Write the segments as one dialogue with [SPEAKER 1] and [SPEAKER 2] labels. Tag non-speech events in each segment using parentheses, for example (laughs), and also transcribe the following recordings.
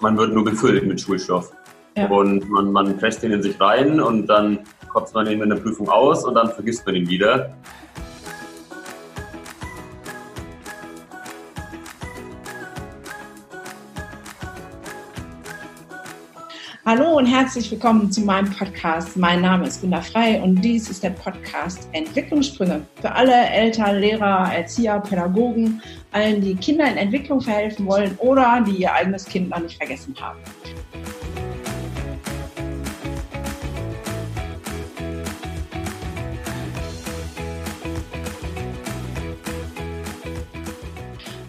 [SPEAKER 1] man wird nur gefüllt mit Schulstoff. Ja. Und man, man presst ihn in sich rein und dann kotzt man ihn in der Prüfung aus und dann vergisst man ihn wieder.
[SPEAKER 2] Hallo und herzlich willkommen zu meinem Podcast. Mein Name ist Gunda Frei und dies ist der Podcast Entwicklungssprünge für alle Eltern, Lehrer, Erzieher, Pädagogen, allen, die Kindern in Entwicklung verhelfen wollen oder die ihr eigenes Kind noch nicht vergessen haben.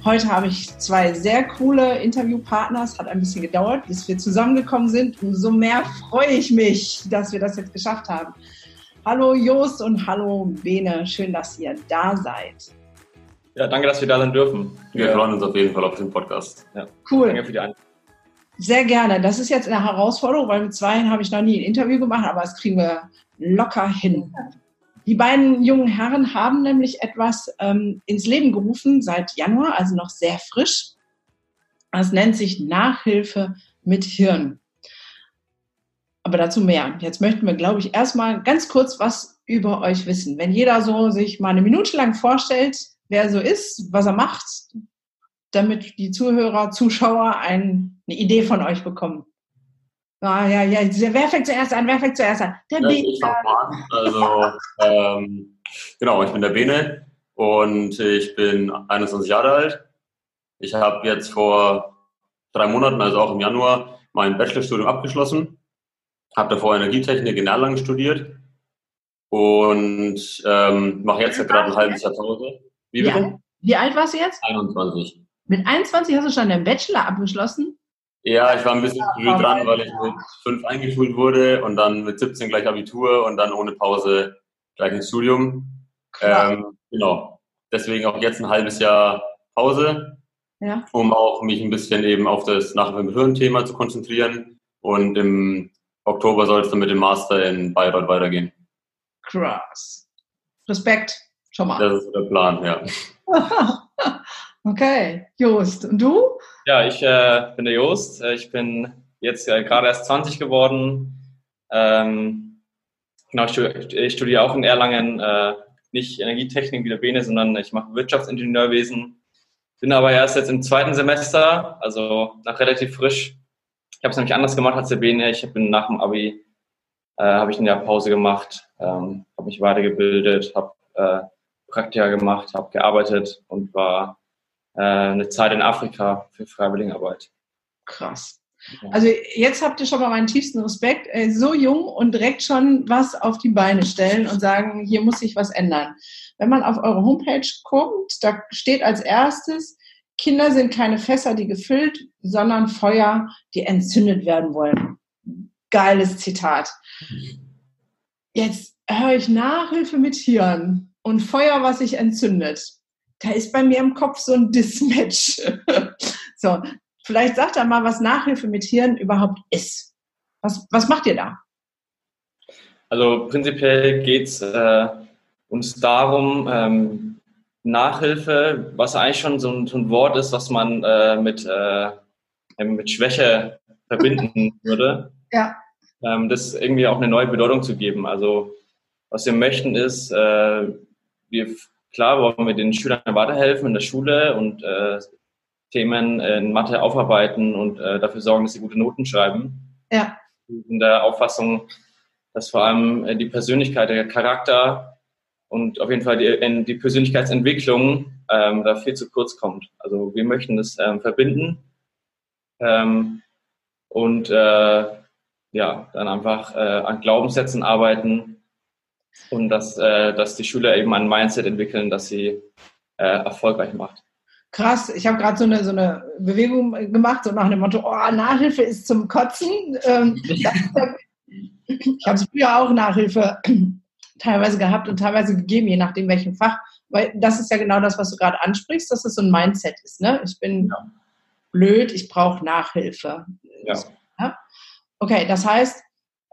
[SPEAKER 2] Heute habe ich zwei sehr coole Interviewpartner. Es hat ein bisschen gedauert, bis wir zusammengekommen sind. Umso mehr freue ich mich, dass wir das jetzt geschafft haben. Hallo Jost und hallo Bene. Schön, dass ihr da seid.
[SPEAKER 1] Ja, danke, dass wir da sein dürfen. Wir ja. freuen uns auf jeden Fall auf den Podcast.
[SPEAKER 2] Ja. Cool. Danke für die Einladung. Sehr gerne. Das ist jetzt eine Herausforderung, weil mit zwei habe ich noch nie ein Interview gemacht, aber das kriegen wir locker hin. Die beiden jungen Herren haben nämlich etwas ähm, ins Leben gerufen seit Januar, also noch sehr frisch. Das nennt sich Nachhilfe mit Hirn. Aber dazu mehr. Jetzt möchten wir, glaube ich, erstmal ganz kurz was über euch wissen. Wenn jeder so sich mal eine Minute lang vorstellt, wer er so ist, was er macht, damit die Zuhörer, Zuschauer ein, eine Idee von euch bekommen. Ah, ja, ja, wer fängt zuerst an? Wer fängt zuerst an?
[SPEAKER 1] Der ja, Bene. Also, (laughs) ähm, genau, ich bin der Bene und ich bin 21 Jahre alt. Ich habe jetzt vor drei Monaten, also auch im Januar, mein Bachelorstudium abgeschlossen. Habe davor Energietechnik in Erlangen studiert und ähm, mache jetzt gerade ein halbes Jahr Pause.
[SPEAKER 2] Wie, ja. Wie alt warst du jetzt?
[SPEAKER 1] 21.
[SPEAKER 2] Mit 21 hast du schon deinen Bachelor abgeschlossen?
[SPEAKER 1] Ja, ich war ein bisschen früh dran, weil ich mit fünf eingeschult wurde und dann mit 17 gleich Abitur und dann ohne Pause gleich ins Studium. Ähm, genau. Deswegen auch jetzt ein halbes Jahr Pause, ja. um auch mich ein bisschen eben auf das Nachhinein mit Hirn-Thema zu konzentrieren. Und im Oktober soll es dann mit dem Master in Bayreuth weitergehen.
[SPEAKER 2] Krass. Respekt, schon mal.
[SPEAKER 1] Das ist der Plan, ja. (laughs)
[SPEAKER 2] Okay, Jost. Und du?
[SPEAKER 3] Ja, ich äh, bin der Jost. Äh, ich bin jetzt äh, gerade erst 20 geworden. Ähm, genau, ich, ich, studiere auch in Erlangen äh, nicht Energietechnik wie der Bene, sondern ich mache Wirtschaftsingenieurwesen. Bin aber erst jetzt im zweiten Semester, also noch relativ frisch. Ich habe es nämlich anders gemacht als der Bene. Ich bin nach dem Abi äh, habe ich eine Pause gemacht, ähm, habe mich weitergebildet, habe äh, Praktika gemacht, habe gearbeitet und war äh, eine Zeit in Afrika für Freiwilligenarbeit.
[SPEAKER 2] Krass. Also jetzt habt ihr schon mal meinen tiefsten Respekt. Äh, so jung und direkt schon was auf die Beine stellen und sagen, hier muss sich was ändern. Wenn man auf eure Homepage guckt, da steht als erstes, Kinder sind keine Fässer, die gefüllt, sondern Feuer, die entzündet werden wollen. Geiles Zitat. Jetzt höre ich Nachhilfe mit Hirn und Feuer, was sich entzündet da ist bei mir im Kopf so ein Dismatch. (laughs) so, vielleicht sagt er mal, was Nachhilfe mit Hirn überhaupt ist. Was, was macht ihr da?
[SPEAKER 3] Also prinzipiell geht es äh, uns darum, ähm, Nachhilfe, was eigentlich schon so ein, so ein Wort ist, was man äh, mit, äh, mit Schwäche verbinden (laughs) würde.
[SPEAKER 2] Ja.
[SPEAKER 3] Ähm, das irgendwie auch eine neue Bedeutung zu geben. Also was wir möchten ist, äh, wir Klar wollen wir den Schülern weiterhelfen in der Schule und äh, Themen in Mathe aufarbeiten und äh, dafür sorgen, dass sie gute Noten schreiben.
[SPEAKER 2] Ja.
[SPEAKER 3] In der Auffassung, dass vor allem äh, die Persönlichkeit, der Charakter und auf jeden Fall die, die Persönlichkeitsentwicklung ähm, da viel zu kurz kommt. Also wir möchten das ähm, verbinden ähm, und äh, ja, dann einfach äh, an Glaubenssätzen arbeiten, und dass, äh, dass die Schüler eben ein Mindset entwickeln, das sie äh, erfolgreich macht.
[SPEAKER 2] Krass, ich habe gerade so eine, so eine Bewegung gemacht, so nach dem Motto, oh, Nachhilfe ist zum Kotzen. Ähm, (laughs) ich habe früher auch Nachhilfe teilweise gehabt und teilweise gegeben, je nachdem welchem Fach. Weil das ist ja genau das, was du gerade ansprichst, dass es so ein Mindset ist. Ne? Ich bin ja. blöd, ich brauche Nachhilfe. Ja. Okay, das heißt,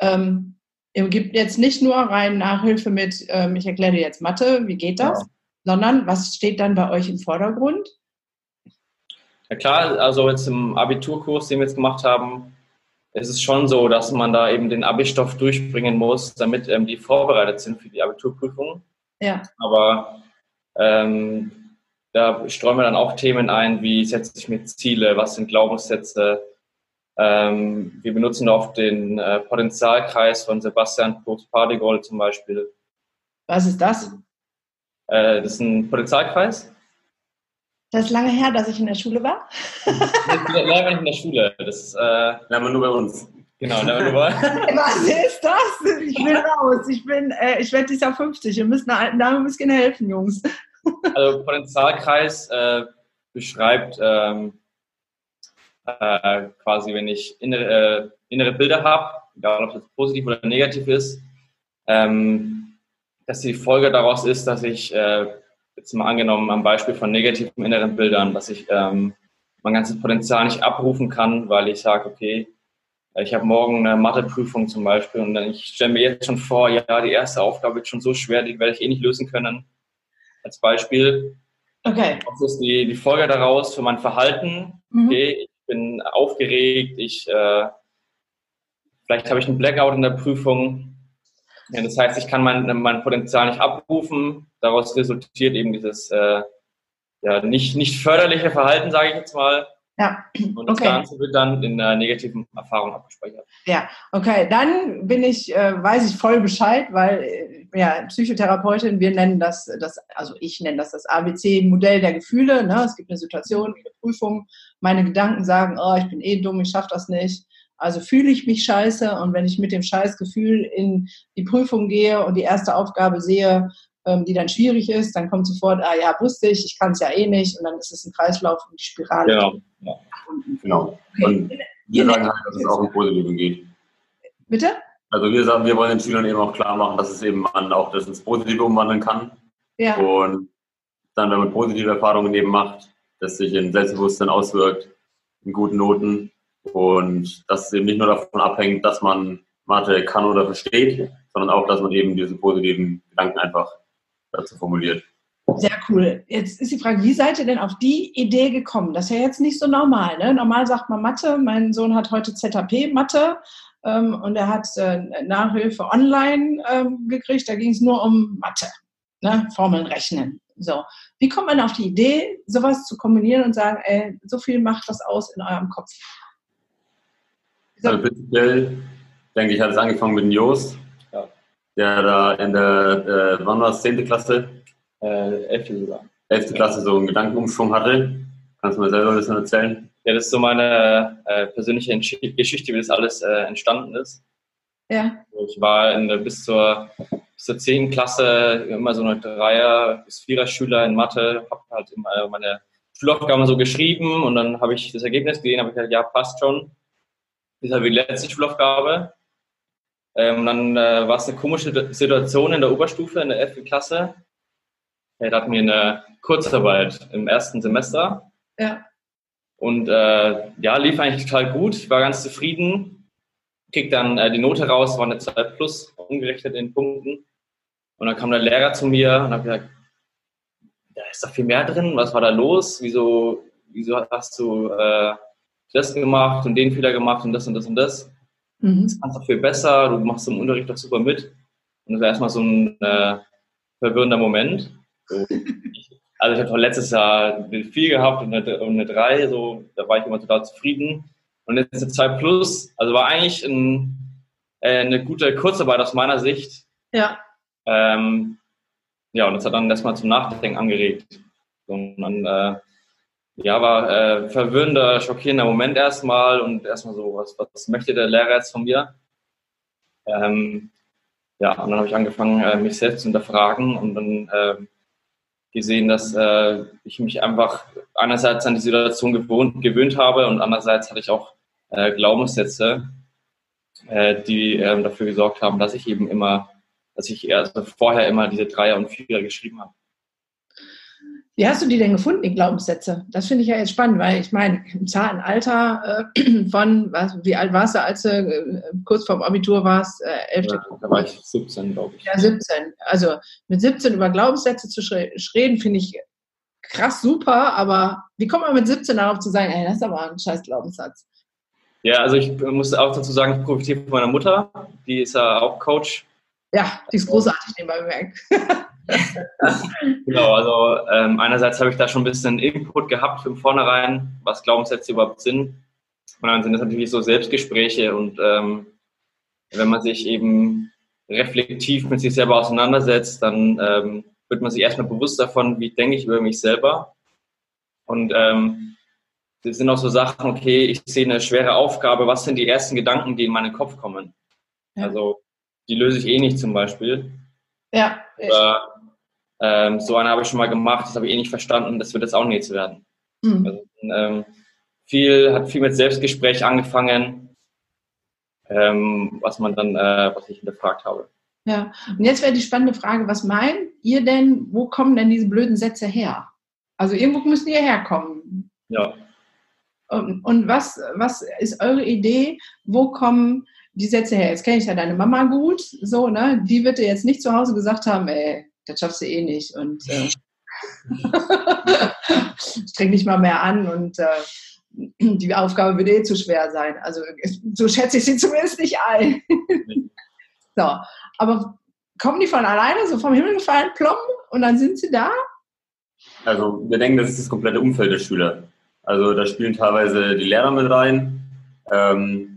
[SPEAKER 2] ähm, Ihr gibt jetzt nicht nur rein Nachhilfe mit, ähm, ich erkläre dir jetzt Mathe, wie geht das, ja. sondern was steht dann bei euch im Vordergrund?
[SPEAKER 3] Ja klar, also jetzt im Abiturkurs, den wir jetzt gemacht haben, ist es schon so, dass man da eben den Abi-Stoff durchbringen muss, damit ähm, die vorbereitet sind für die Abiturprüfung.
[SPEAKER 2] Ja.
[SPEAKER 3] Aber ähm, da streuen wir dann auch Themen ein, wie setze ich mir Ziele, was sind Glaubenssätze. Ähm, wir benutzen oft den äh, Potenzialkreis von Sebastian Probst-Pardigol zum Beispiel.
[SPEAKER 2] Was ist das?
[SPEAKER 3] Äh, das ist ein Potenzialkreis.
[SPEAKER 2] Das ist lange her, dass ich in der Schule war. (laughs)
[SPEAKER 3] Leider nicht in der Schule. Das ist, äh,
[SPEAKER 1] Lernen wir nur bei uns.
[SPEAKER 3] Genau, lernen wir nur bei (laughs)
[SPEAKER 2] Was ist das? Ich bin raus. Ich, bin, äh, ich werde dieses Jahr 50. Ihr müsst einer alten Dame ein bisschen helfen, Jungs.
[SPEAKER 3] Also Potenzialkreis äh, beschreibt ähm, äh, quasi, wenn ich innere, äh, innere Bilder habe, egal ob das positiv oder negativ ist, ähm, dass die Folge daraus ist, dass ich äh, jetzt mal angenommen am Beispiel von negativen inneren Bildern, dass ich ähm, mein ganzes Potenzial nicht abrufen kann, weil ich sage, okay, ich habe morgen eine Matheprüfung zum Beispiel und dann ich stelle mir jetzt schon vor, ja, die erste Aufgabe ist schon so schwer, die werde ich eh nicht lösen können. Als Beispiel.
[SPEAKER 2] Okay.
[SPEAKER 3] Das ist die, die Folge daraus für mein Verhalten. Mhm. Okay, bin aufgeregt, ich äh, vielleicht habe ich einen Blackout in der Prüfung, ja, das heißt, ich kann mein, mein Potenzial nicht abrufen. Daraus resultiert eben dieses äh, ja, nicht, nicht förderliche Verhalten, sage ich jetzt mal.
[SPEAKER 2] Ja.
[SPEAKER 3] Und das okay. Ganze wird dann in einer negativen Erfahrung abgespeichert.
[SPEAKER 2] Ja, okay. Dann bin ich, äh, weiß ich voll Bescheid, weil äh, ja, Psychotherapeutin, wir nennen das, das, also ich nenne das das ABC-Modell der Gefühle. Ne? Es gibt eine Situation, eine Prüfung. Meine Gedanken sagen, oh, ich bin eh dumm, ich schaffe das nicht. Also fühle ich mich scheiße und wenn ich mit dem Scheißgefühl in die Prüfung gehe und die erste Aufgabe sehe, ähm, die dann schwierig ist, dann kommt sofort, ah ja, wusste ich, ich kann es ja eh nicht und dann ist es ein Kreislauf und die Spirale.
[SPEAKER 1] Genau. Ja. genau. Und wir sagen halt, dass es auch im Positiven geht.
[SPEAKER 2] Bitte?
[SPEAKER 1] Also wir sagen, wir wollen den Schülern eben auch klar machen, dass es eben man auch das ins Positive umwandeln kann.
[SPEAKER 2] Ja.
[SPEAKER 1] Und dann, wenn man positive Erfahrungen eben macht, dass sich in Selbstbewusstsein auswirkt, in guten Noten, und dass es eben nicht nur davon abhängt, dass man Mathe kann oder versteht, sondern auch, dass man eben diese positiven Gedanken einfach dazu formuliert.
[SPEAKER 2] Sehr cool. Jetzt ist die Frage, wie seid ihr denn auf die Idee gekommen? Das ist ja jetzt nicht so normal. Ne? Normal sagt man Mathe. Mein Sohn hat heute ZAP Mathe ähm, und er hat äh, Nachhilfe online ähm, gekriegt. Da ging es nur um Mathe, ne? Formeln rechnen. So. Wie kommt man auf die Idee, sowas zu kombinieren und sagen, ey, so viel macht das aus in eurem Kopf?
[SPEAKER 1] Also prinzipiell, denke ich, hat es angefangen mit Jost, ja. der da in der, äh, wann war es, 10. Klasse?
[SPEAKER 3] Äh, 11. sogar.
[SPEAKER 1] 11. Klasse so einen Gedankenumschwung hatte. Kannst du mir selber ein bisschen erzählen?
[SPEAKER 3] Ja, das ist so meine äh, persönliche Geschichte, wie das alles äh, entstanden ist.
[SPEAKER 2] Ja.
[SPEAKER 3] Ich war in der, bis, zur, bis zur 10. Klasse immer so eine Dreier- bis Vierer-Schüler in Mathe, habe halt immer meine Schulaufgaben so geschrieben und dann habe ich das Ergebnis gesehen, habe ich gesagt, ja, passt schon das ist halt die letzte Schulaufgabe. Ähm, dann äh, war es eine komische Situation in der Oberstufe, in der 11. Klasse. Ja, da hatten wir eine Kurzarbeit im ersten Semester.
[SPEAKER 2] Ja.
[SPEAKER 3] Und äh, ja, lief eigentlich total gut. Ich war ganz zufrieden. Krieg dann äh, die Note raus, war eine 2 plus, umgerechnet in Punkten. Und dann kam der Lehrer zu mir und hat gesagt, da ist da viel mehr drin, was war da los? Wieso, wieso hast du äh, das gemacht und den Fehler gemacht und das und das und das. Mhm. Das kannst du viel besser, du machst im Unterricht doch super mit. Und das war erstmal so ein äh, verwirrender Moment. So, ich, (laughs) also ich habe letztes Jahr eine 4 gehabt und eine, und eine 3, so, da war ich immer total zufrieden. Und jetzt eine 2 plus, also war eigentlich ein, äh, eine gute Kurzarbeit aus meiner Sicht.
[SPEAKER 2] Ja.
[SPEAKER 3] Ähm, ja, und das hat dann erstmal zum Nachdenken angeregt. Und dann äh, ja, war äh, verwirrender, schockierender Moment erstmal und erstmal so, was, was möchte der Lehrer jetzt von mir? Ähm, ja, und dann habe ich angefangen, äh, mich selbst zu hinterfragen und dann äh, gesehen, dass äh, ich mich einfach einerseits an die Situation gewohnt, gewöhnt habe und andererseits hatte ich auch äh, Glaubenssätze, äh, die äh, dafür gesorgt haben, dass ich eben immer, dass ich also vorher immer diese Dreier und Vierer geschrieben habe.
[SPEAKER 2] Wie hast du die denn gefunden, die Glaubenssätze? Das finde ich ja jetzt spannend, weil ich meine, im zarten Alter äh, (clears throat) von, was, wie alt warst du, als du äh, kurz vorm Abitur warst? Äh, 11. Ja,
[SPEAKER 3] da war ich 17, glaube ich.
[SPEAKER 2] Ja, 17. Also mit 17 über Glaubenssätze zu reden, finde ich krass super, aber wie kommt man mit 17 darauf zu sagen, ey, das ist aber ein scheiß Glaubenssatz?
[SPEAKER 3] Ja, also ich muss auch dazu sagen, ich profitiere von meiner Mutter, die ist ja auch Coach.
[SPEAKER 2] Ja, die ist großartig nebenbei bemerkt. (laughs)
[SPEAKER 3] genau, also ähm, einerseits habe ich da schon ein bisschen Input gehabt im Vornherein, was Glaubenssätze überhaupt sind. Und dann sind das natürlich so Selbstgespräche und ähm, wenn man sich eben reflektiv mit sich selber auseinandersetzt, dann ähm, wird man sich erstmal bewusst davon, wie denke ich über mich selber. Und ähm, das sind auch so Sachen, okay, ich sehe eine schwere Aufgabe, was sind die ersten Gedanken, die in meinen Kopf kommen? Ja. Also die löse ich eh nicht zum Beispiel.
[SPEAKER 2] Ja.
[SPEAKER 3] Oder ähm, so eine habe ich schon mal gemacht, das habe ich eh nicht verstanden, das wird jetzt auch nichts werden. Mhm. Also, ähm, viel, hat viel mit Selbstgespräch angefangen, ähm, was man dann, äh, was ich hinterfragt habe.
[SPEAKER 2] Ja, und jetzt wäre die spannende Frage, was meint ihr denn, wo kommen denn diese blöden Sätze her? Also irgendwo müssen die herkommen.
[SPEAKER 3] Ja.
[SPEAKER 2] Und, und was, was ist eure Idee, wo kommen die Sätze her? Jetzt kenne ich ja deine Mama gut, so, ne? Die wird dir jetzt nicht zu Hause gesagt haben, ey, das schaffst du eh nicht und (laughs) äh, (laughs) streng dich mal mehr an und äh, die Aufgabe wird eh zu schwer sein. Also so schätze ich sie zumindest nicht ein. (laughs) so, aber kommen die von alleine, so vom Himmel gefallen, plomb, und dann sind sie da?
[SPEAKER 1] Also wir denken, das ist das komplette Umfeld der Schüler. Also da spielen teilweise die Lehrer mit rein, ähm,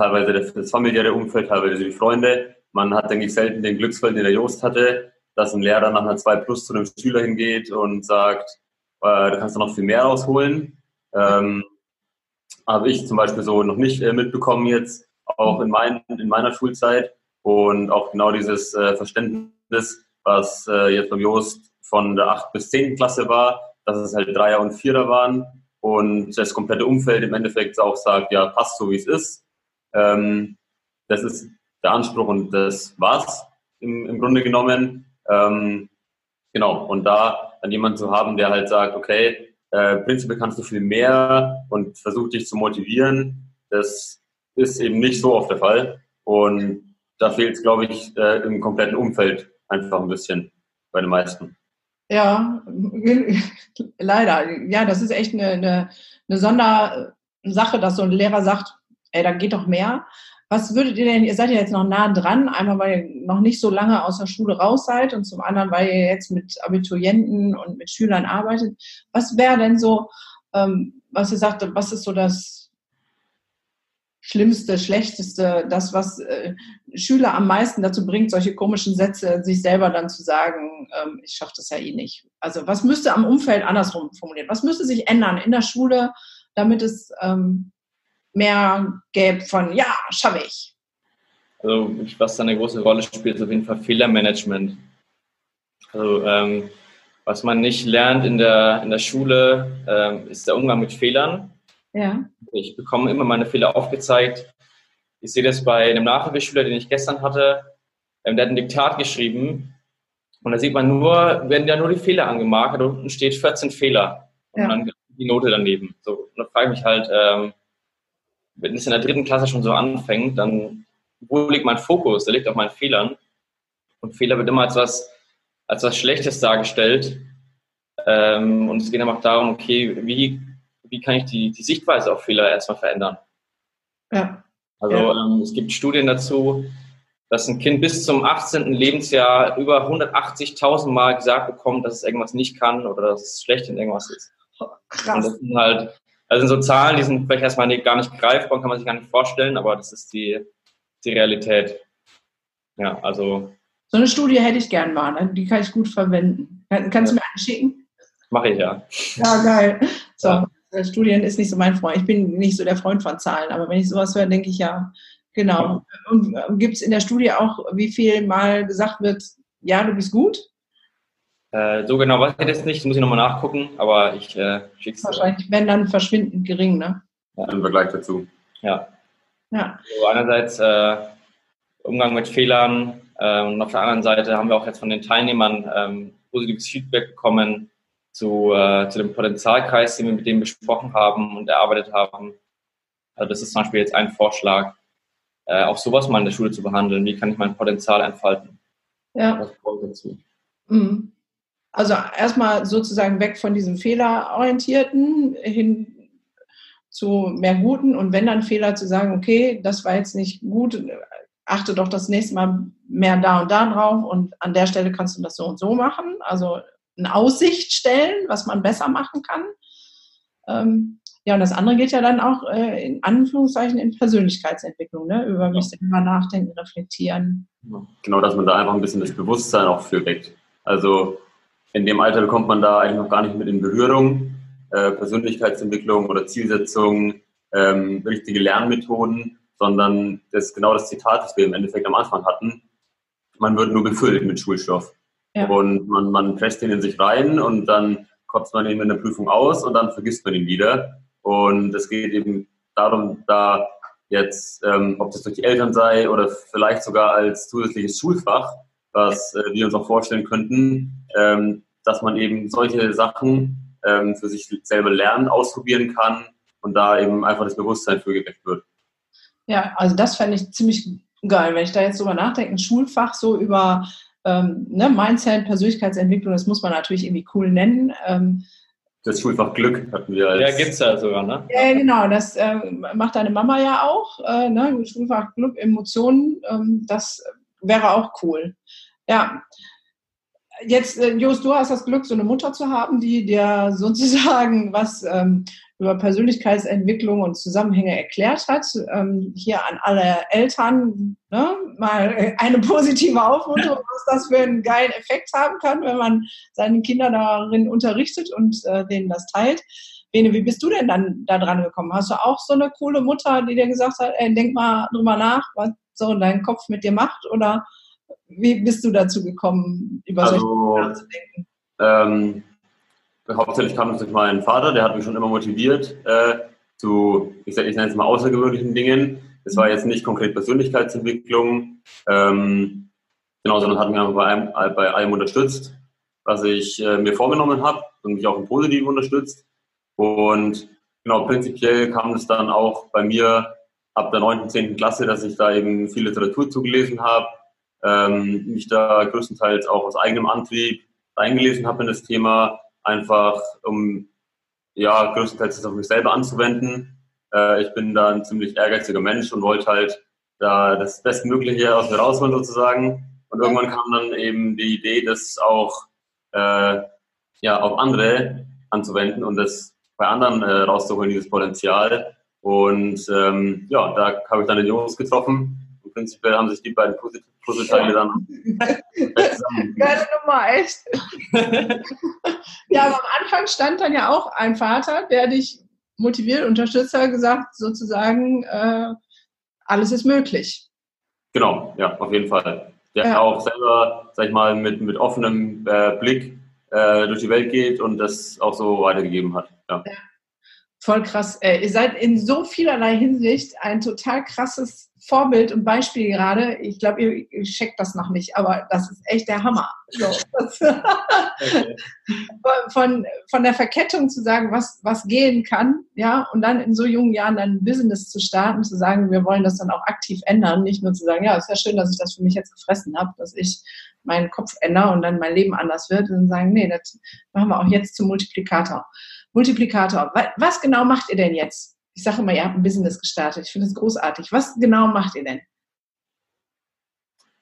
[SPEAKER 1] teilweise das familiäre Umfeld, teilweise die Freunde. Man hat, denke ich, selten den Glücksfall, den der Jost hatte, dass ein Lehrer nach einer 2 Plus zu einem Schüler hingeht und sagt, äh, da kannst du noch viel mehr rausholen. Ähm, habe ich zum Beispiel so noch nicht äh, mitbekommen jetzt, auch in, mein, in meiner Schulzeit. Und auch genau dieses äh, Verständnis, was äh, jetzt beim Jost von der 8. bis 10. Klasse war, dass es halt Dreier und Vierer waren und das komplette Umfeld im Endeffekt auch sagt, ja, passt so wie es ist. Ähm, das ist der Anspruch und das war's im, im Grunde genommen. Ähm, genau, und da dann jemanden zu haben, der halt sagt, okay, äh, prinzipiell kannst du viel mehr und versucht dich zu motivieren. Das ist eben nicht so oft der Fall. Und da fehlt es, glaube ich, äh, im kompletten Umfeld einfach ein bisschen bei den meisten.
[SPEAKER 2] Ja, (laughs) leider. Ja, das ist echt eine, eine, eine Sondersache, dass so ein Lehrer sagt, ey, da geht doch mehr. Was würdet ihr denn, ihr seid ja jetzt noch nah dran, einmal weil ihr noch nicht so lange aus der Schule raus seid und zum anderen, weil ihr jetzt mit Abiturienten und mit Schülern arbeitet. Was wäre denn so, ähm, was ihr sagt, was ist so das Schlimmste, Schlechteste, das, was äh, Schüler am meisten dazu bringt, solche komischen Sätze sich selber dann zu sagen, ähm, ich schaffe das ja eh nicht. Also was müsste am Umfeld andersrum formuliert? Was müsste sich ändern in der Schule, damit es ähm, mehr gäbe von, ja, schaffe ich.
[SPEAKER 3] Also was da eine große Rolle spielt, ist auf jeden Fall Fehlermanagement. Also ähm, was man nicht lernt in der, in der Schule, ähm, ist der Umgang mit Fehlern.
[SPEAKER 2] Ja.
[SPEAKER 3] Ich bekomme immer meine Fehler aufgezeigt. Ich sehe das bei einem Nachhilfeschüler, den ich gestern hatte. Ähm, der hat ein Diktat geschrieben und da sieht man nur, werden ja nur die Fehler angemarkt. Da unten steht 14 Fehler und ja. dann die Note daneben. So, und dann frage ich mich halt, ähm, wenn es in der dritten Klasse schon so anfängt, dann wo liegt mein Fokus? Der liegt auf meinen Fehlern. Und Fehler wird immer als was, als was Schlechtes dargestellt. Ähm, und es geht einfach darum, okay, wie, wie kann ich die, die Sichtweise auf Fehler erstmal verändern?
[SPEAKER 2] Ja.
[SPEAKER 3] Also ja. Ähm, es gibt Studien dazu, dass ein Kind bis zum 18. Lebensjahr über 180.000 Mal gesagt bekommt, dass es irgendwas nicht kann oder dass es schlecht in irgendwas ist.
[SPEAKER 2] Krass.
[SPEAKER 3] Und das sind halt also so Zahlen, die sind vielleicht erstmal gar nicht greifbar, kann man sich gar nicht vorstellen, aber das ist die, die Realität. Ja, also.
[SPEAKER 2] So eine Studie hätte ich gern mal, ne? die kann ich gut verwenden. Kannst du mir eine schicken?
[SPEAKER 3] Mache ich ja.
[SPEAKER 2] Ja, geil. So, ja. Studien ist nicht so mein Freund. Ich bin nicht so der Freund von Zahlen, aber wenn ich sowas höre, denke ich ja, genau. Und äh, gibt es in der Studie auch, wie viel mal gesagt wird, ja, du bist gut?
[SPEAKER 3] Äh, so genau weiß ich das nicht, das muss ich nochmal nachgucken, aber ich äh, schicke es.
[SPEAKER 2] Wahrscheinlich werden dann verschwindend gering, ne?
[SPEAKER 1] Ja. Im Vergleich dazu.
[SPEAKER 3] Ja. ja. So, einerseits äh, Umgang mit Fehlern äh, und auf der anderen Seite haben wir auch jetzt von den Teilnehmern ähm, positives Feedback bekommen zu, äh, zu dem Potenzialkreis, den wir mit denen besprochen haben und erarbeitet haben. Also das ist zum Beispiel jetzt ein Vorschlag, äh, auch sowas mal in der Schule zu behandeln. Wie kann ich mein Potenzial entfalten?
[SPEAKER 2] Ja. Das dazu. Mhm. Also erstmal sozusagen weg von diesem fehlerorientierten hin zu mehr Guten und wenn dann Fehler zu sagen, okay, das war jetzt nicht gut, achte doch das nächste Mal mehr da und da drauf und an der Stelle kannst du das so und so machen. Also eine Aussicht stellen, was man besser machen kann. Ähm, ja, und das andere geht ja dann auch äh, in Anführungszeichen in Persönlichkeitsentwicklung, ne? über mich selber nachdenken, reflektieren.
[SPEAKER 1] Genau, dass man da einfach ein bisschen das Bewusstsein auch für weckt. Also in dem Alter kommt man da eigentlich noch gar nicht mit in Berührung. Äh, Persönlichkeitsentwicklung oder Zielsetzung, ähm, richtige Lernmethoden, sondern das ist genau das Zitat, das wir im Endeffekt am Anfang hatten. Man wird nur befüllt mit Schulstoff. Ja. Und man, man presst ihn in sich rein und dann kotzt man ihn in der Prüfung aus und dann vergisst man ihn wieder. Und es geht eben darum, da jetzt, ähm, ob das durch die Eltern sei oder vielleicht sogar als zusätzliches Schulfach, was äh, wir uns auch vorstellen könnten, ähm, dass man eben solche Sachen ähm, für sich selber lernen, ausprobieren kann und da eben einfach das Bewusstsein für geweckt wird.
[SPEAKER 2] Ja, also das fände ich ziemlich geil, wenn ich da jetzt drüber nachdenke, ein Schulfach so über ähm, ne, Mindset, Persönlichkeitsentwicklung, das muss man natürlich irgendwie cool nennen. Ähm,
[SPEAKER 1] das Schulfach Glück hatten wir
[SPEAKER 3] als. Ja, gibt es ja sogar, ne?
[SPEAKER 2] Ja, genau. Das äh, macht deine Mama ja auch. Äh, ne? Schulfach Glück, Emotionen, ähm, das wäre auch cool. Ja. Jetzt, äh, Jos, du hast das Glück, so eine Mutter zu haben, die dir sozusagen was ähm, über Persönlichkeitsentwicklung und Zusammenhänge erklärt hat. Ähm, hier an alle Eltern ne, mal eine positive Aufmunterung, (laughs) was das für einen geilen Effekt haben kann, wenn man seine Kinder darin unterrichtet und äh, denen das teilt. Bene, wie bist du denn dann da dran gekommen? Hast du auch so eine coole Mutter, die dir gesagt hat, ey, denk mal drüber nach, was so dein Kopf mit dir macht? Oder wie bist du dazu gekommen, über
[SPEAKER 1] also, solche Dinge nachzudenken? Ähm, hauptsächlich kam es durch meinen Vater, der hat mich schon immer motiviert äh, zu, ich, ich nenne es mal außergewöhnlichen Dingen. Es war jetzt nicht konkret Persönlichkeitsentwicklung, ähm, genau, sondern hat mich einfach bei allem, bei allem unterstützt, was ich äh, mir vorgenommen habe und mich auch im Positiven unterstützt. Und genau, prinzipiell kam es dann auch bei mir ab der 9. und 10. Klasse, dass ich da eben viel Literatur zugelesen habe, ähm, mich da größtenteils auch aus eigenem Antrieb eingelesen habe in das Thema, einfach um ja größtenteils das auf mich selber anzuwenden. Äh, ich bin da ein ziemlich ehrgeiziger Mensch und wollte halt da das Bestmögliche aus mir rausholen sozusagen. Und irgendwann kam dann eben die Idee, das auch äh, ja, auf andere anzuwenden und das bei anderen äh, rauszuholen, dieses Potenzial. Und ähm, ja, da habe ich dann den Jungs getroffen. Und prinzipiell haben sich die beiden Puzzleteile dann
[SPEAKER 2] Geile Nummer, echt. ja, aber am Anfang stand dann ja auch ein Vater, der dich motiviert, unterstützt hat, gesagt sozusagen, äh, alles ist möglich.
[SPEAKER 1] Genau, ja, auf jeden Fall. Der ja. auch selber, sag ich mal, mit, mit offenem äh, Blick äh, durch die Welt geht und das auch so weitergegeben hat. Ja. ja.
[SPEAKER 2] Voll krass. Äh, ihr seid in so vielerlei Hinsicht ein total krasses Vorbild und Beispiel gerade. Ich glaube, ihr, ihr checkt das noch nicht, aber das ist echt der Hammer. So, okay. von, von der Verkettung zu sagen, was, was gehen kann, ja, und dann in so jungen Jahren dann ein Business zu starten, zu sagen, wir wollen das dann auch aktiv ändern, nicht nur zu sagen, ja, ist ja schön, dass ich das für mich jetzt gefressen habe, dass ich meinen Kopf ändere und dann mein Leben anders wird und sagen, nee, das machen wir auch jetzt zum Multiplikator. Multiplikator. Was genau macht ihr denn jetzt? Ich sage immer, ihr habt ein Business gestartet. Ich finde es großartig. Was genau macht ihr denn?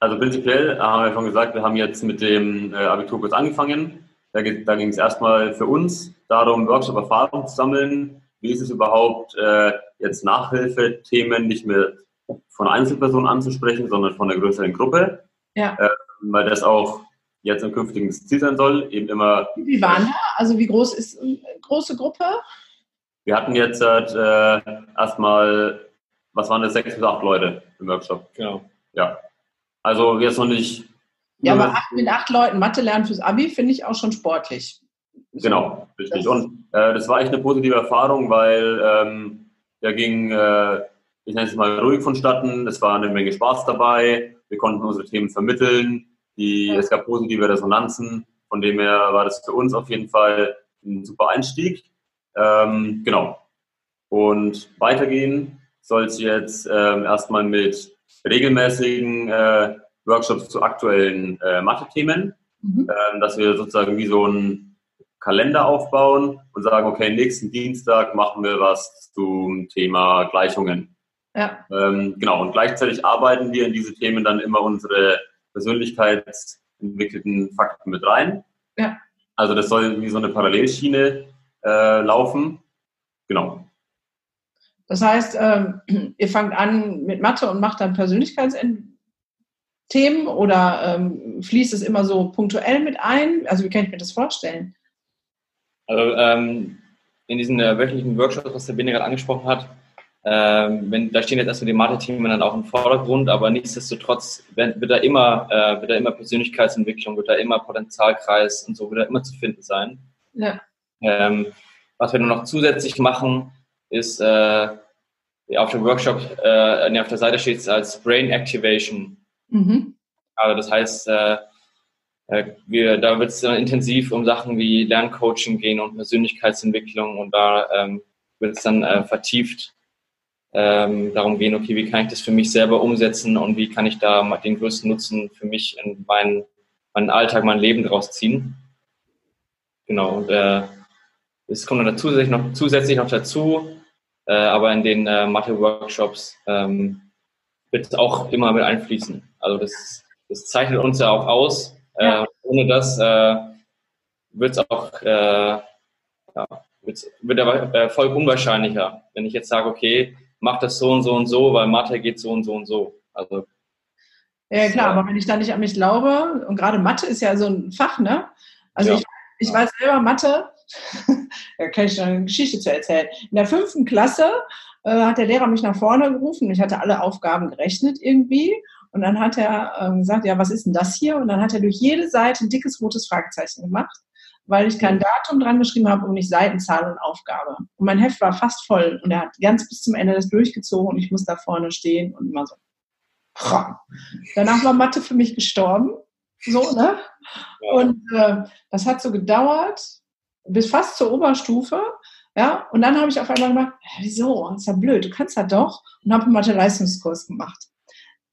[SPEAKER 1] Also prinzipiell haben wir schon gesagt, wir haben jetzt mit dem äh, Abiturkurs angefangen. Da, da ging es erstmal für uns darum, Workshop-Erfahrung zu sammeln. Wie ist es überhaupt, äh, jetzt Nachhilfethemen nicht mehr von Einzelpersonen anzusprechen, sondern von einer größeren Gruppe? Ja. Äh, weil das auch jetzt im künftigen Ziel sein soll, eben immer.
[SPEAKER 2] Wie waren da? Also wie groß ist eine große Gruppe?
[SPEAKER 1] Wir hatten jetzt äh, erstmal, was waren das, sechs bis acht Leute im Workshop. Genau. Ja. Also jetzt noch nicht.
[SPEAKER 2] Ja, aber acht, mit acht Leuten Mathe lernen fürs Abi finde ich auch schon sportlich.
[SPEAKER 1] Genau, richtig. Und äh, das war echt eine positive Erfahrung, weil ähm, da ging, äh, ich nenne es mal ruhig vonstatten. Es war eine Menge Spaß dabei. Wir konnten unsere Themen vermitteln. Die. Es gab positive Resonanzen. Von dem her war das für uns auf jeden Fall ein super Einstieg. Ähm, genau. Und weitergehen soll es jetzt ähm, erstmal mit regelmäßigen äh, Workshops zu aktuellen äh, Mathe-Themen. mhm. ähm, dass wir sozusagen wie so einen Kalender aufbauen und sagen, okay, nächsten Dienstag machen wir was zum Thema Gleichungen. Ja. Ähm, genau, und gleichzeitig arbeiten wir in diese Themen dann immer unsere persönlichkeitsentwickelten Fakten mit rein. Ja. Also das soll wie so eine Parallelschiene äh, laufen. Genau.
[SPEAKER 2] Das heißt, ähm, (clears throat) ihr fangt an mit Mathe und macht dann Persönlichkeitsthemen oder ähm, fließt es immer so punktuell mit ein? Also wie kann ich mir das vorstellen?
[SPEAKER 3] Also ähm, in diesen äh, wöchentlichen Workshops, was der Bene gerade angesprochen hat, ähm, wenn, da stehen jetzt erstmal die Mathe-Themen dann auch im Vordergrund, aber nichtsdestotrotz wird, wird, da immer, äh, wird da immer Persönlichkeitsentwicklung, wird da immer Potenzialkreis und so wird da immer zu finden sein. Ja. Ähm, was wir nur noch zusätzlich machen, ist äh, auf dem Workshop, äh, nee, auf der Seite steht es als Brain Activation. Mhm. Also das heißt, äh, äh wir, da wird es intensiv um Sachen wie Lerncoaching gehen und Persönlichkeitsentwicklung und da ähm, wird es dann äh, vertieft ähm, darum gehen, okay, wie kann ich das für mich selber umsetzen und wie kann ich da den größten Nutzen für mich in meinen, meinen Alltag, mein Leben draus ziehen. Genau, und äh, es kommt dann zusätzlich noch, zusätzlich noch dazu, äh, aber in den äh, Mathe-Workshops ähm, wird es auch immer mit einfließen. Also das, das zeichnet uns ja auch aus. Äh, ja. ohne das äh, wird es auch äh, ja, wird aber äh, voll unwahrscheinlicher, wenn ich jetzt sage, okay, mach das so und so und so, weil Mathe geht so und so und so. Also
[SPEAKER 2] ja, klar, aber wenn ich da nicht an mich glaube, und gerade Mathe ist ja so ein Fach, ne? Also ja. ich, ich weiß selber, Mathe, (laughs) da kann ich noch eine Geschichte zu erzählen. In der fünften Klasse äh, hat der Lehrer mich nach vorne gerufen. Ich hatte alle Aufgaben gerechnet irgendwie. Und dann hat er äh, gesagt, ja, was ist denn das hier? Und dann hat er durch jede Seite ein dickes rotes Fragezeichen gemacht weil ich kein Datum dran geschrieben habe und nicht Seitenzahl und Aufgabe. Und mein Heft war fast voll und er hat ganz bis zum Ende das durchgezogen und ich muss da vorne stehen und immer so. Danach war Mathe für mich gestorben. So, ne? Und äh, das hat so gedauert, bis fast zur Oberstufe. Ja, und dann habe ich auf einmal gemacht, wieso? Das ist ja blöd, du kannst ja doch. Und habe einen Mathe-Leistungskurs gemacht.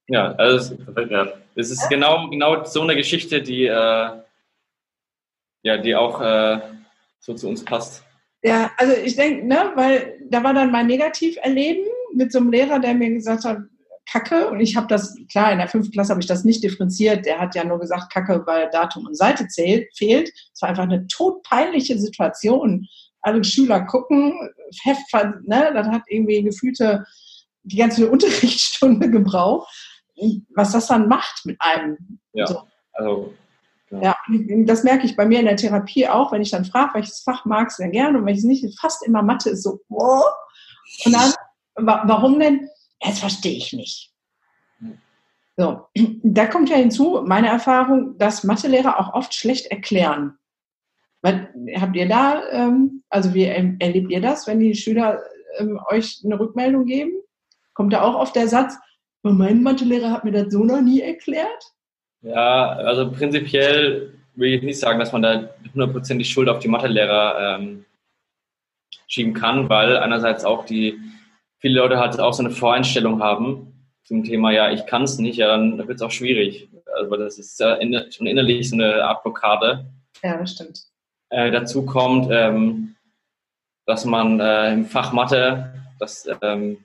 [SPEAKER 3] Ja, also ja. es ist genau, genau so eine Geschichte, die, äh, ja, die auch äh, so zu uns passt.
[SPEAKER 2] Ja, also ich denke, ne, weil da war dann mein Negativerleben mit so einem Lehrer, der mir gesagt hat, Kacke. Und ich habe das, klar, in der fünften Klasse habe ich das nicht differenziert. Der hat ja nur gesagt, Kacke, weil Datum und Seite zählt, fehlt. Es war einfach eine todpeinliche Situation. Alle Schüler gucken, Heft, ne, das hat irgendwie gefühlte die ganze (laughs) Unterrichtsstunde gebraucht. Was das dann macht mit einem.
[SPEAKER 3] Ja, so. also
[SPEAKER 2] ja. das merke ich bei mir in der Therapie auch, wenn ich dann frage, welches Fach magst du denn gerne und welches nicht, fast immer Mathe ist so, oh. und dann, warum denn? Das verstehe ich nicht. So, da kommt ja hinzu, meine Erfahrung, dass Mathelehrer auch oft schlecht erklären. Weil, habt ihr da, ähm, also wie erlebt ihr das, wenn die Schüler ähm, euch eine Rückmeldung geben? Kommt da auch oft der Satz, mein Mathelehrer hat mir das so noch nie erklärt?
[SPEAKER 3] Ja, also prinzipiell will ich nicht sagen, dass man da hundertprozentig Schuld auf die Mathelehrer ähm, schieben kann, weil einerseits auch die viele Leute halt auch so eine Voreinstellung haben zum Thema, ja, ich kann es nicht, ja, dann wird es auch schwierig. Also das ist ja in, schon innerlich so eine Art Blockade.
[SPEAKER 2] Ja, das stimmt.
[SPEAKER 3] Äh, dazu kommt, ähm, dass man äh, im Fach Mathe, das, ähm,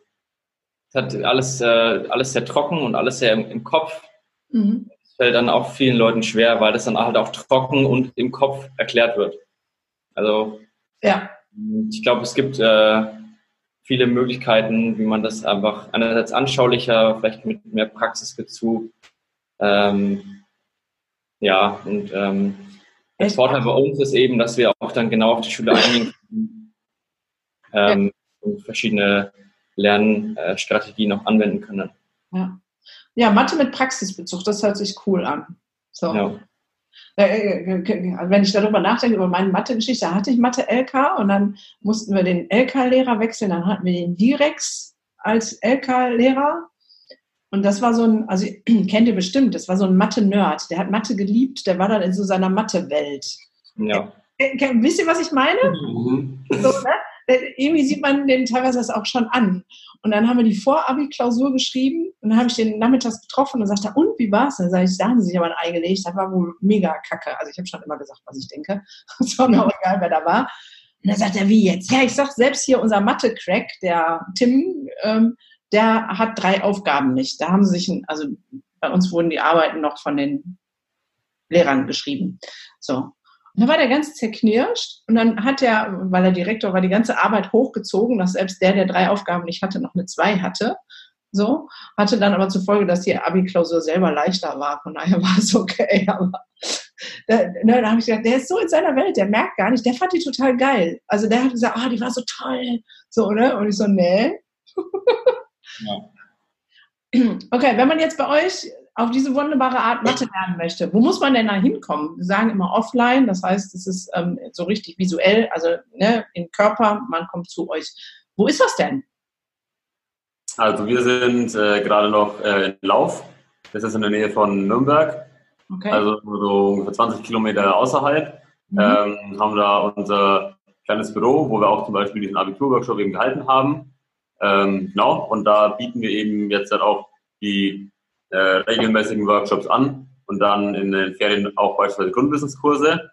[SPEAKER 3] das hat alles, äh, alles sehr trocken und alles sehr im, im Kopf. Mhm fällt dann auch vielen Leuten schwer, weil das dann halt auch trocken und im Kopf erklärt wird. Also ja. ich glaube, es gibt äh, viele Möglichkeiten, wie man das einfach einerseits anschaulicher, vielleicht mit mehr Praxisbezug. Ähm, ja, und ähm, der Vorteil bei uns ist eben, dass wir auch dann genau auf die Schüler eingehen können ähm, ja. und verschiedene Lernstrategien auch anwenden können.
[SPEAKER 2] Ja. Ja, Mathe mit Praxisbezug, das hört sich cool an. So. Ja. Äh, äh, äh, also wenn ich darüber nachdenke, über meine Mathe-Geschichte, hatte ich Mathe-LK und dann mussten wir den LK-Lehrer wechseln, dann hatten wir den Direx als LK-Lehrer. Und das war so ein, also (clears throat) kennt ihr bestimmt, das war so ein Mathe-Nerd, der hat Mathe geliebt, der war dann in so seiner Mathe-Welt. Ja. Wisst ihr, was ich meine? Mhm. So, ne? Irgendwie sieht man den teilweise das auch schon an. Und dann haben wir die Vorabi-Klausur geschrieben und dann habe ich den nachmittags getroffen und sagte, und wie war's? Dann sage ich, da haben sie sich aber ein Ei gelegt, das war wohl mega kacke. Also ich habe schon immer gesagt, was ich denke. (laughs) Es war mir auch egal, wer da war. Und dann sagt er, wie jetzt? Ja, ich sag selbst hier unser Mathe-Crack, der Tim, ähm, der hat drei Aufgaben nicht. Da haben sie sich, also bei uns wurden die Arbeiten noch von den Lehrern geschrieben. So. Und dann war der ganz zerknirscht und dann hat er, weil er Direktor war, die ganze Arbeit hochgezogen, dass selbst der, der drei Aufgaben nicht hatte, noch eine zwei hatte. So, hatte dann aber zur Folge, dass die Abi-Klausur selber leichter war. Von daher war es okay. (laughs) Aber da, da, da habe ich gesagt, der ist so in seiner Welt, der merkt gar nicht, der fand die total geil. Also der hat gesagt, ah, oh, die war so toll. So, ne? Und ich so, nee. Ja. (clears throat) Okay, wenn man jetzt bei euch auf diese wunderbare Art Mathe lernen möchte, wo muss man denn da hinkommen? Wir sagen immer offline, das heißt, es ist ähm, so richtig visuell, also ne, im Körper, man kommt zu euch. Wo ist das denn?
[SPEAKER 1] Also wir sind äh, gerade noch äh, in Lauf. Das ist in der Nähe von Nürnberg. Okay. Also so ungefähr 20 Kilometer außerhalb. Mhm. Ähm, haben da unser kleines Büro, wo wir auch zum Beispiel diesen Abiturworkshop eben gehalten haben. Ähm, genau, und da bieten wir eben jetzt halt auch die äh, regelmäßigen Workshops an und dann in den Ferien auch beispielsweise Grundwissenskurse.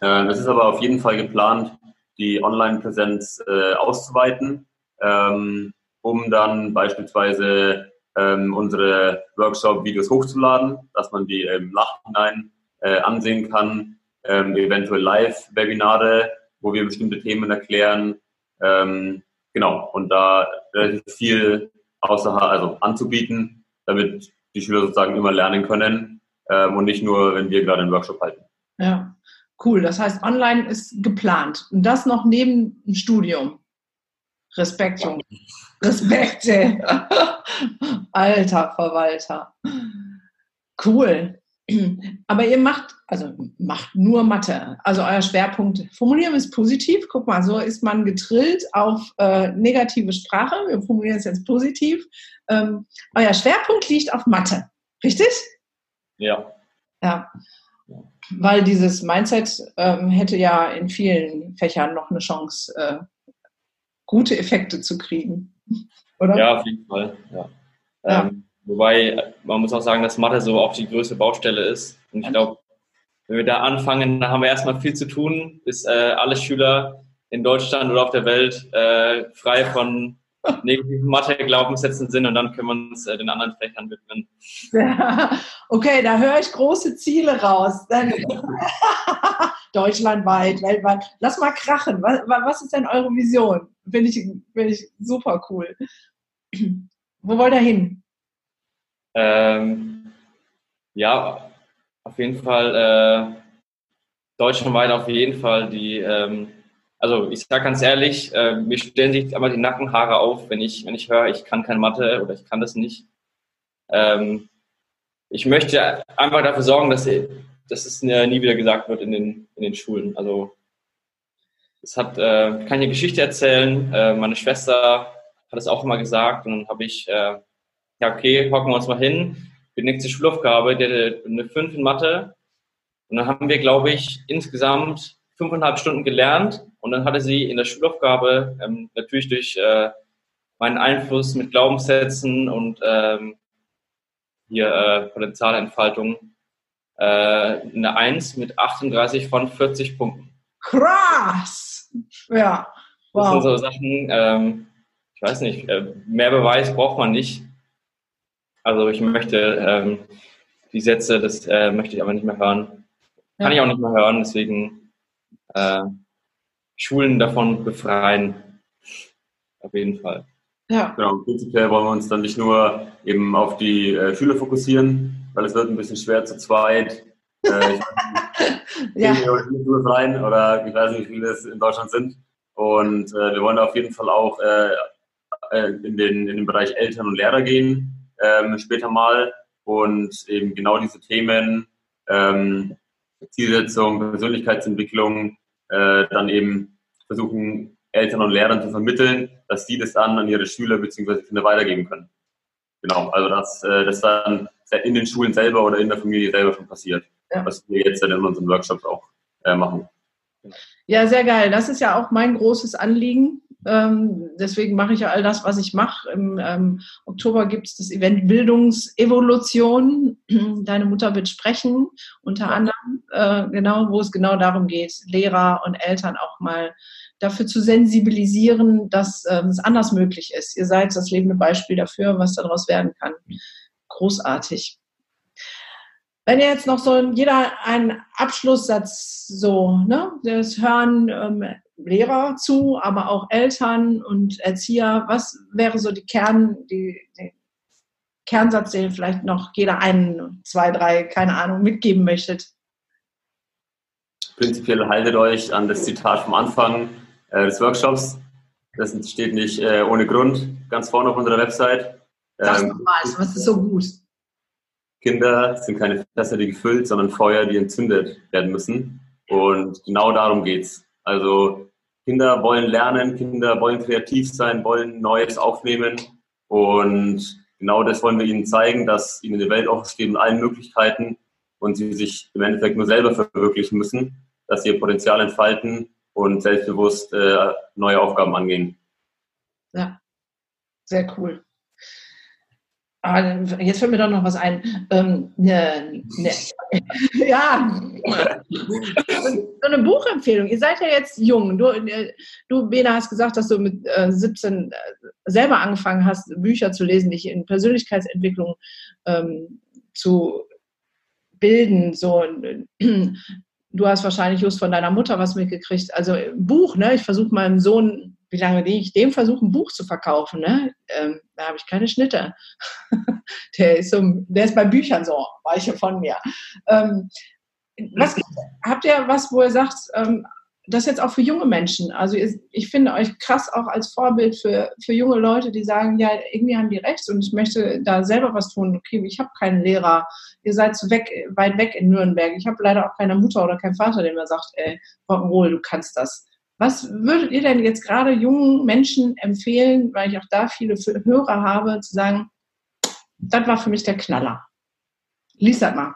[SPEAKER 1] Äh, es ist aber auf jeden Fall geplant, die Online-Präsenz äh, auszuweiten, ähm, um dann beispielsweise ähm, unsere Workshop-Videos hochzuladen, dass man die im Nachhinein äh, ansehen kann, ähm, eventuell Live-Webinare, wo wir bestimmte Themen erklären. Ähm, genau, und da relativ viel außer, also anzubieten, damit die Schüler sozusagen immer lernen können ähm, und nicht nur, wenn wir gerade einen Workshop halten.
[SPEAKER 2] Ja, cool. Das heißt, online ist geplant. Und das noch neben dem Studium. Respekt, Junge. Respekt, (laughs) Alter Verwalter. Cool. Aber ihr macht, also macht nur Mathe. Also euer Schwerpunkt, formulieren wir es positiv. Guck mal, so ist man getrillt auf äh, negative Sprache. Wir formulieren es jetzt positiv. Ähm, euer Schwerpunkt liegt auf Mathe. Richtig?
[SPEAKER 3] Ja.
[SPEAKER 2] Ja. Weil dieses Mindset ähm, hätte ja in vielen Fächern noch eine Chance, äh, gute Effekte zu kriegen.
[SPEAKER 3] Oder? Ja, auf jeden Fall. Ja. ja. Ähm, Wobei, man muss auch sagen, dass Mathe so auch die größte Baustelle ist. Und ich glaube, wenn wir da anfangen, dann haben wir erstmal viel zu tun, bis äh, alle Schüler in Deutschland oder auf der Welt äh, frei von (laughs) negativen Mathe-Glaubenssätzen sind und dann können wir uns äh, den anderen Fächern widmen.
[SPEAKER 2] Ja, okay, da höre ich große Ziele raus. (laughs) Deutschlandweit, weltweit. Lass mal krachen. Was, was ist denn eure Vision? Finde ich, find ich super cool. (clears throat) Wo wollt ihr hin?
[SPEAKER 3] Ähm, ja, auf jeden Fall äh, deutschlandweit auf jeden Fall die, ähm, also ich sage ganz ehrlich, äh, mir stellen sich einmal die Nackenhaare auf, wenn ich, wenn ich höre, ich kann keine Mathe oder ich kann das nicht. Ähm, ich möchte einfach dafür sorgen, dass, dass es nie wieder gesagt wird in den, in den Schulen. Also es hat, äh, kann hier Geschichte erzählen. Äh, meine Schwester hat es auch immer gesagt und dann habe ich äh, ja, okay, hocken wir uns mal hin. Die nächste Schulaufgabe, der hatte eine 5 in Mathe. Und dann haben wir, glaube ich, insgesamt fünfeinhalb Stunden gelernt. Und dann hatte sie in der Schulaufgabe, ähm, natürlich durch äh, meinen Einfluss mit Glaubenssätzen und ähm, hier äh, Potenzialentfaltung, äh, eine 1 mit 38 von 40 Punkten.
[SPEAKER 2] Krass! Ja.
[SPEAKER 3] Wow. Das sind so Sachen, ähm, ich weiß nicht, äh, mehr Beweis braucht man nicht. Also ich möchte ähm, die Sätze, das äh, möchte ich aber nicht mehr hören. Kann ja. ich auch nicht mehr hören, deswegen äh, Schulen davon befreien. Auf jeden Fall.
[SPEAKER 1] Ja. Genau, prinzipiell wollen wir uns dann nicht nur eben auf die äh, Schüler fokussieren, weil es wird ein bisschen schwer zu zweit. Äh, (laughs) ja. rein oder ich weiß nicht, wie viele es in Deutschland sind. Und äh, wir wollen auf jeden Fall auch äh, äh, in, den, in den Bereich Eltern und Lehrer gehen ähm, später mal und eben genau diese Themen, ähm, Zielsetzung, Persönlichkeitsentwicklung, äh, dann eben versuchen, Eltern und Lehrern zu vermitteln, dass die das dann an ihre Schüler bzw. Kinder weitergeben können. Genau, also dass äh, das dann in den Schulen selber oder in der Familie selber schon passiert, ja. was wir jetzt dann in unseren Workshops auch äh, machen.
[SPEAKER 2] Ja, sehr geil. Das ist ja auch mein großes Anliegen. Ähm, deswegen mache ich ja all das, was ich mache. Im ähm, Oktober gibt es das Event Bildungsevolution. (clears throat) Deine Mutter wird sprechen, unter anderem, äh, genau, wo es genau darum geht, Lehrer und Eltern auch mal dafür zu sensibilisieren, dass ähm, es anders möglich ist. Ihr seid das lebende Beispiel dafür, was daraus werden kann. Großartig. Wenn ihr jetzt noch so jeder einen Abschlusssatz so, ne, das hören ähm, Lehrer zu, aber auch Eltern und Erzieher, was wäre so die Kern, die, die Kernsatz, den vielleicht noch jeder einen, zwei, drei, keine Ahnung, mitgeben möchtet?
[SPEAKER 1] Prinzipiell haltet euch an das Zitat vom Anfang äh, des Workshops. Das steht nicht äh, ohne Grund ganz vorne auf unserer Website.
[SPEAKER 2] Ähm, mal, was ist so gut?
[SPEAKER 1] Kinder sind keine Fässer, die gefüllt, sondern Feuer, die entzündet werden müssen. Und genau darum geht's. Also Kinder wollen lernen, Kinder wollen kreativ sein, wollen Neues aufnehmen. Und genau das wollen wir ihnen zeigen, dass ihnen die Welt offen steht mit allen Möglichkeiten und sie sich im Endeffekt nur selber verwirklichen müssen, dass sie ihr Potenzial entfalten und selbstbewusst äh, neue Aufgaben angehen.
[SPEAKER 2] Ja, sehr cool. Ah, jetzt fällt mir doch noch was ein. Ähm, ne, ne, (laughs) ja, so eine Buchempfehlung. Ihr seid ja jetzt jung. Du, äh, du Bena, hast gesagt, dass du mit äh, 17 äh, selber angefangen hast, Bücher zu lesen, dich in Persönlichkeitsentwicklung ähm, zu bilden. So, (clears throat) du hast wahrscheinlich just von deiner Mutter was mitgekriegt. Also Buch, ne? Ich versuche meinem Sohn wie lange ich dem versuche, ein Buch zu verkaufen, ne? Ähm, da habe ich keine Schnitte. (laughs) der, ist so, der ist bei Büchern so, weiche von mir. Ähm, was, habt ihr was, wo ihr sagt, ähm, das jetzt auch für junge Menschen? Also ich finde euch krass auch als Vorbild für, für junge Leute, die sagen, ja, irgendwie haben die recht und ich möchte da selber was tun. Okay, ich habe keinen Lehrer, ihr seid so weg, weit weg in Nürnberg. Ich habe leider auch keine Mutter oder keinen Vater, der mir sagt, ey, Rock'n'Roll, du kannst das. Was würdet ihr denn jetzt gerade jungen Menschen empfehlen, weil ich auch da viele Hörer habe, zu sagen, das war für mich der Knaller? Lies das mal.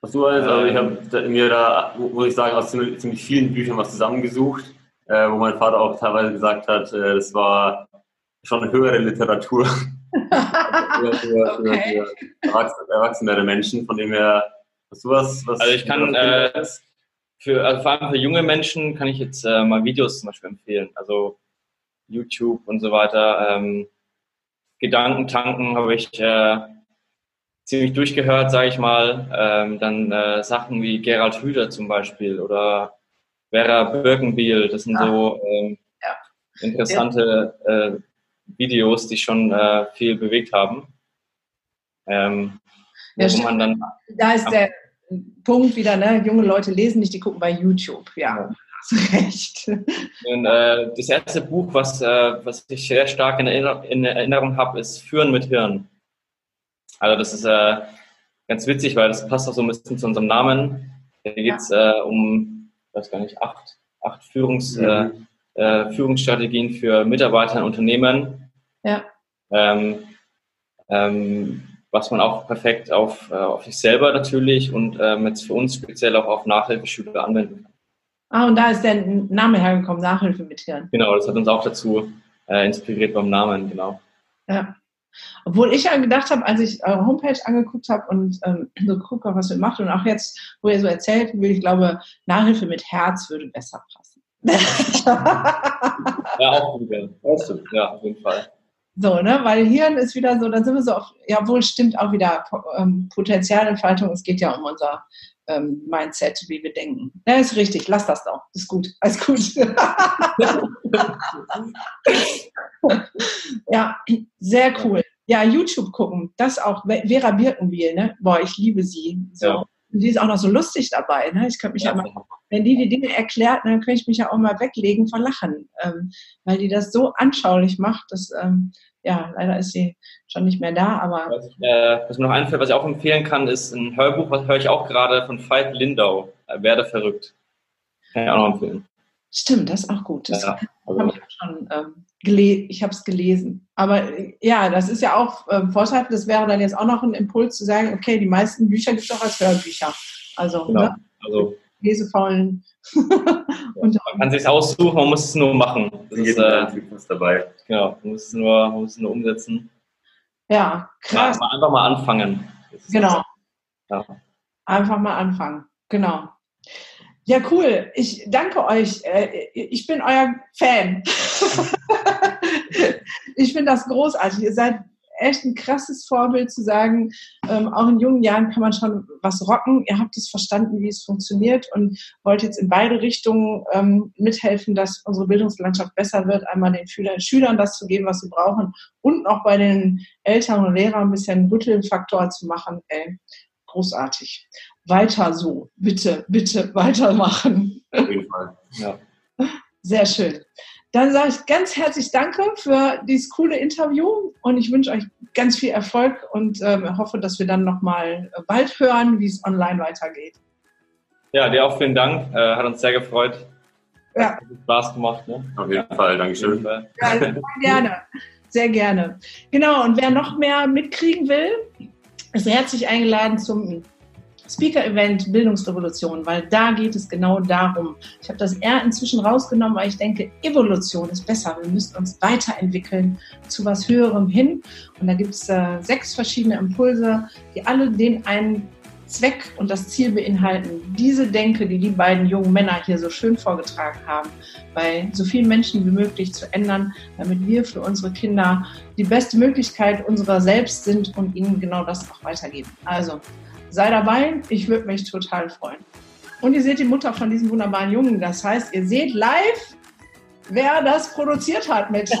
[SPEAKER 1] Was du also ich habe mir da, muss ich sagen, aus ziemlich, vielen Büchern was zusammengesucht, äh, wo mein Vater auch teilweise gesagt hat, äh, das war schon höhere Literatur (laughs) für, für, okay. für erwachsenere Menschen, von dem her Hast du was? was
[SPEAKER 3] also ich kann äh, für, also vor allem für junge Menschen kann ich jetzt äh, mal Videos zum Beispiel empfehlen. Also YouTube und so weiter. Ähm, Gedankentanken habe ich äh, ziemlich durchgehört, sage ich mal. Ähm, dann äh, Sachen wie Gerald Hüder zum Beispiel oder Vera Birkenbiel. Das sind so ähm, ja. interessante äh, Videos, die schon äh, viel bewegt haben. Ähm,
[SPEAKER 2] ja, man dann da ist der Punkt wieder, ne? junge Leute lesen nicht, die gucken bei YouTube. Ja, (laughs) hast recht.
[SPEAKER 3] Und, äh, das erste Buch, was, äh, was ich sehr stark in, Erinner in Erinnerung habe, ist Führen mit Hirn. Also das ist äh, ganz witzig, weil das passt auch so ein bisschen zu unserem Namen. Hier geht es ja. Äh, um, ich weiß gar nicht, acht, acht Führungs, mhm. Äh, äh, Führungsstrategien für Mitarbeiter in Unternehmen.
[SPEAKER 2] Ja.
[SPEAKER 3] Ähm, ähm, was man auch perfekt auf, äh, auf sich selber natürlich und ähm, jetzt für uns speziell auch auf Nachhilfeschüler anwenden kann.
[SPEAKER 2] Ah, und da ist der Name hergekommen, Nachhilfe mit Hirn.
[SPEAKER 3] Genau, das hat uns auch dazu äh, inspiriert beim Namen, genau.
[SPEAKER 2] Ja. Obwohl ich ja gedacht habe, als ich eure Homepage angeguckt habe und ähm, so habe, was ihr macht und auch jetzt, wo ihr so erzählt, will ich glaube, Nachhilfe mit Herz würde besser passen. (laughs)
[SPEAKER 3] ja, auch gut, ja, auf jeden Fall.
[SPEAKER 2] So, ne? Weil Hirn ist wieder so, dann sind wir so auf, ja wohl stimmt auch wieder ähm, Potenzialentfaltung, es geht ja um unser ähm, Mindset, wie wir denken. Ja, ist richtig, lass das doch. Ist gut, alles gut. (laughs) ja, sehr cool. Ja, YouTube gucken, das auch, Vera Birkenbiel, ne? Boah, ich liebe sie. So. Ja. Die ist auch noch so lustig dabei. Ne? Ich könnte mich ja, ja mal, wenn die die Dinge erklärt, dann könnte ich mich ja auch mal weglegen vor Lachen, ähm, weil die das so anschaulich macht, dass ähm, ja, leider ist sie schon nicht mehr da, aber.
[SPEAKER 3] Was, äh, was mir noch einfällt, was ich auch empfehlen kann, ist ein Hörbuch, was höre ich auch gerade von Veit Lindau, äh, Werde verrückt. Kann ich auch noch empfehlen.
[SPEAKER 2] Stimmt, das ist auch gut. Das ja, also. habe ich schon ähm, gelesen. Ich habe es gelesen. Aber ja, das ist ja auch ähm, Vorteil. Das wäre dann jetzt auch noch ein Impuls zu sagen, okay, die meisten Bücher gibt es auch als Hörbücher. Also, genau. ne? also lesefaulen.
[SPEAKER 3] und man kann sich aussuchen, man muss es nur machen. Das ist, äh, dabei. Genau, man muss es nur, man muss es nur umsetzen.
[SPEAKER 2] Ja, krass.
[SPEAKER 3] Mal, einfach mal anfangen.
[SPEAKER 2] Genau. Ja. Einfach mal anfangen. Genau. Ja, cool. Ich danke euch. Äh, ich bin euer Fan. (laughs) ich finde das großartig. Ihr seid echt ein krasses Vorbild zu sagen, ähm, auch in jungen Jahren kann man schon was rocken. Ihr habt es verstanden, wie es funktioniert und wollt jetzt in beide Richtungen ähm, mithelfen, dass unsere Bildungslandschaft besser wird. Einmal den Schülern, Schülern das zu geben, was sie brauchen und auch bei den Eltern und Lehrern ein bisschen Rüttelfaktor zu machen. Ey, großartig. Weiter so. Bitte, bitte weitermachen. Auf jeden Fall. Ja. Sehr schön. Dann sage ich ganz herzlich Danke für dieses coole Interview und ich wünsche euch ganz viel Erfolg und ähm, hoffe, dass wir dann nochmal bald hören, wie es online weitergeht.
[SPEAKER 3] Ja, dir auch vielen Dank. Äh, hat uns sehr gefreut. Ja. Hat Spaß gemacht. Ne?
[SPEAKER 1] Auf jeden Fall, Dankeschön.
[SPEAKER 2] Ja, sehr gerne. Sehr gerne. Genau, und wer noch mehr mitkriegen will, ist herzlich eingeladen zum Speaker-Event Bildungsrevolution, weil da geht es genau darum. Ich habe das R inzwischen rausgenommen, weil ich denke, Evolution ist besser. Wir müssen uns weiterentwickeln zu was Höherem hin. Und da gibt es äh, sechs verschiedene Impulse, die alle den einen Zweck und das Ziel beinhalten, diese Denke, die die beiden jungen Männer hier so schön vorgetragen haben, bei so vielen Menschen wie möglich zu ändern, damit wir für unsere Kinder die beste Möglichkeit unserer selbst sind und ihnen genau das auch weitergeben. Also sei dabei, ich würde mich total freuen. Und ihr seht die Mutter von diesem wunderbaren Jungen. Das heißt, ihr seht live, wer das produziert hat, Mensch. (laughs) (laughs)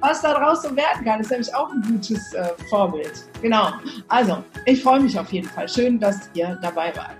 [SPEAKER 2] Was daraus so werden kann, ist nämlich auch ein gutes äh, Vorbild. Genau. Also, ich freue mich auf jeden Fall. Schön, dass ihr dabei wart.